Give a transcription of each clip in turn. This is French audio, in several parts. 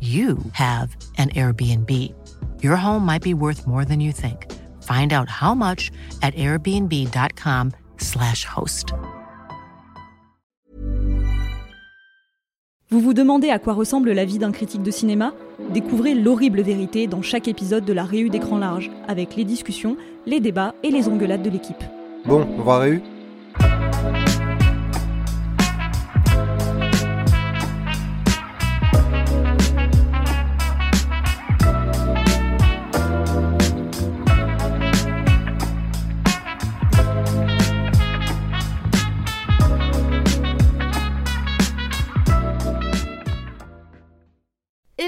you have an Airbnb. Your home might be worth more than you think. Find out how much at airbnb.com/slash host. Vous vous demandez à quoi ressemble la vie d'un critique de cinéma? Découvrez l'horrible vérité dans chaque épisode de la Réu d'écran large, avec les discussions, les débats et les engueulades de l'équipe. Bon, on va Réu?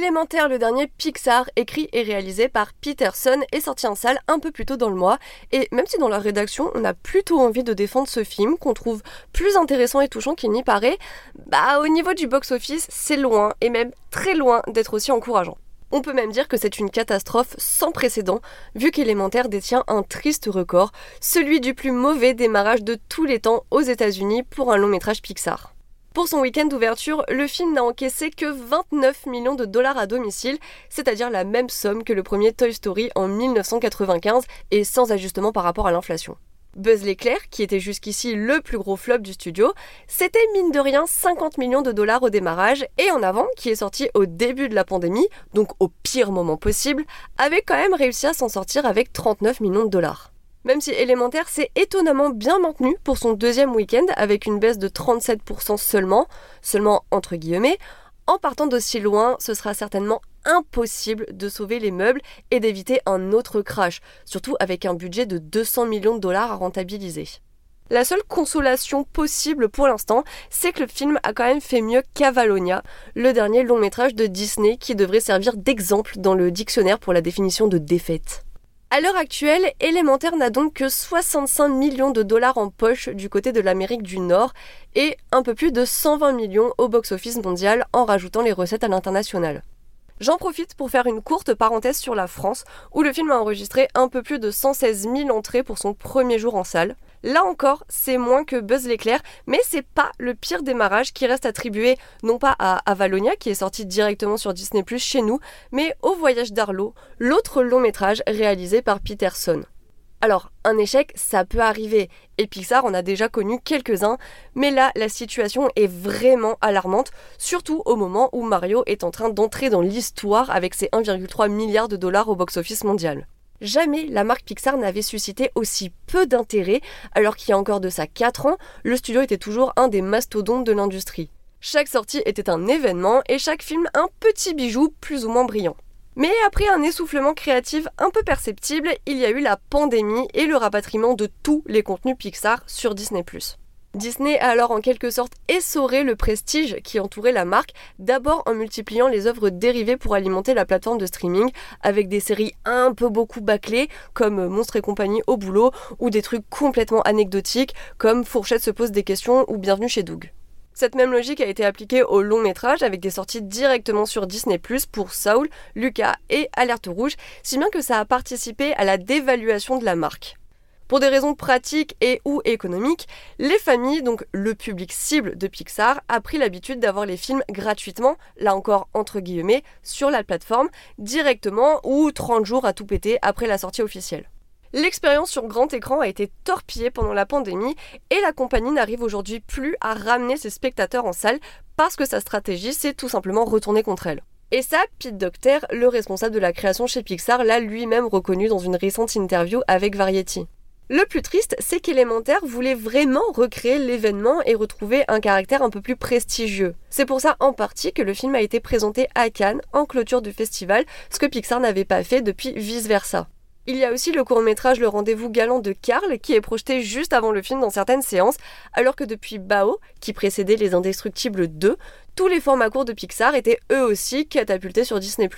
Élémentaire, le dernier Pixar, écrit et réalisé par Peterson, est sorti en salle un peu plus tôt dans le mois. Et même si dans la rédaction, on a plutôt envie de défendre ce film, qu'on trouve plus intéressant et touchant qu'il n'y paraît, bah au niveau du box-office, c'est loin, et même très loin, d'être aussi encourageant. On peut même dire que c'est une catastrophe sans précédent, vu qu'Élémentaire détient un triste record, celui du plus mauvais démarrage de tous les temps aux États-Unis pour un long métrage Pixar. Pour son week-end d'ouverture, le film n'a encaissé que 29 millions de dollars à domicile, c'est-à-dire la même somme que le premier Toy Story en 1995 et sans ajustement par rapport à l'inflation. Buzz l'éclair, qui était jusqu'ici le plus gros flop du studio, c'était mine de rien 50 millions de dollars au démarrage et en avant, qui est sorti au début de la pandémie, donc au pire moment possible, avait quand même réussi à s'en sortir avec 39 millions de dollars. Même si Élémentaire s'est étonnamment bien maintenu pour son deuxième week-end avec une baisse de 37% seulement, seulement entre guillemets, en partant d'aussi loin, ce sera certainement impossible de sauver les meubles et d'éviter un autre crash, surtout avec un budget de 200 millions de dollars à rentabiliser. La seule consolation possible pour l'instant, c'est que le film a quand même fait mieux qu'Avalonia, le dernier long métrage de Disney qui devrait servir d'exemple dans le dictionnaire pour la définition de défaite. À l'heure actuelle, Élémentaire n'a donc que 65 millions de dollars en poche du côté de l'Amérique du Nord et un peu plus de 120 millions au box-office mondial en rajoutant les recettes à l'international. J'en profite pour faire une courte parenthèse sur la France, où le film a enregistré un peu plus de 116 000 entrées pour son premier jour en salle. Là encore, c'est moins que Buzz l'éclair, mais c'est pas le pire démarrage qui reste attribué non pas à Avalonia, qui est sorti directement sur Disney chez nous, mais au Voyage d'Arlo, l'autre long métrage réalisé par Peterson. Alors, un échec, ça peut arriver, et Pixar en a déjà connu quelques-uns, mais là, la situation est vraiment alarmante, surtout au moment où Mario est en train d'entrer dans l'histoire avec ses 1,3 milliard de dollars au box-office mondial. Jamais la marque Pixar n'avait suscité aussi peu d'intérêt, alors qu'il y a encore de ça 4 ans, le studio était toujours un des mastodontes de l'industrie. Chaque sortie était un événement et chaque film un petit bijou plus ou moins brillant. Mais après un essoufflement créatif un peu perceptible, il y a eu la pandémie et le rapatriement de tous les contenus Pixar sur Disney ⁇ Disney a alors en quelque sorte essoré le prestige qui entourait la marque, d'abord en multipliant les œuvres dérivées pour alimenter la plateforme de streaming, avec des séries un peu beaucoup bâclées, comme Monstres et compagnie au boulot, ou des trucs complètement anecdotiques, comme Fourchette se pose des questions ou Bienvenue chez Doug. Cette même logique a été appliquée au long métrage avec des sorties directement sur Disney pour Saul, Lucas et Alerte Rouge, si bien que ça a participé à la dévaluation de la marque. Pour des raisons pratiques et ou économiques, les familles, donc le public cible de Pixar, a pris l'habitude d'avoir les films gratuitement, là encore entre guillemets, sur la plateforme, directement ou 30 jours à tout péter après la sortie officielle. L'expérience sur grand écran a été torpillée pendant la pandémie et la compagnie n'arrive aujourd'hui plus à ramener ses spectateurs en salle parce que sa stratégie s'est tout simplement retournée contre elle. Et ça, Pete Docter, le responsable de la création chez Pixar, l'a lui-même reconnu dans une récente interview avec Variety. Le plus triste, c'est qu'Elementaire voulait vraiment recréer l'événement et retrouver un caractère un peu plus prestigieux. C'est pour ça en partie que le film a été présenté à Cannes en clôture du festival, ce que Pixar n'avait pas fait depuis Vice Versa. Il y a aussi le court-métrage Le rendez-vous galant de Karl qui est projeté juste avant le film dans certaines séances, alors que depuis Bao, qui précédait Les Indestructibles 2, tous les formats courts de Pixar étaient eux aussi catapultés sur Disney+.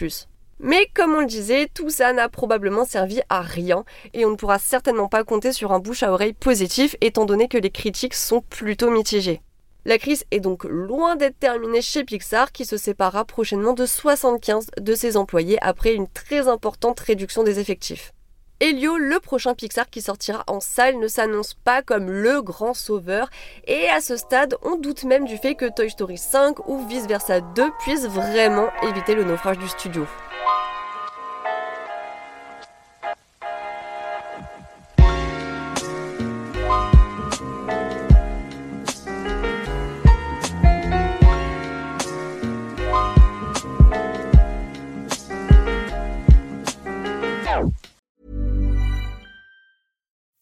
Mais comme on le disait, tout ça n'a probablement servi à rien et on ne pourra certainement pas compter sur un bouche à oreille positif étant donné que les critiques sont plutôt mitigées. La crise est donc loin d'être terminée chez Pixar qui se séparera prochainement de 75 de ses employés après une très importante réduction des effectifs. Elio, le prochain Pixar qui sortira en salle, ne s'annonce pas comme le grand sauveur et à ce stade, on doute même du fait que Toy Story 5 ou Vice Versa 2 puissent vraiment éviter le naufrage du studio.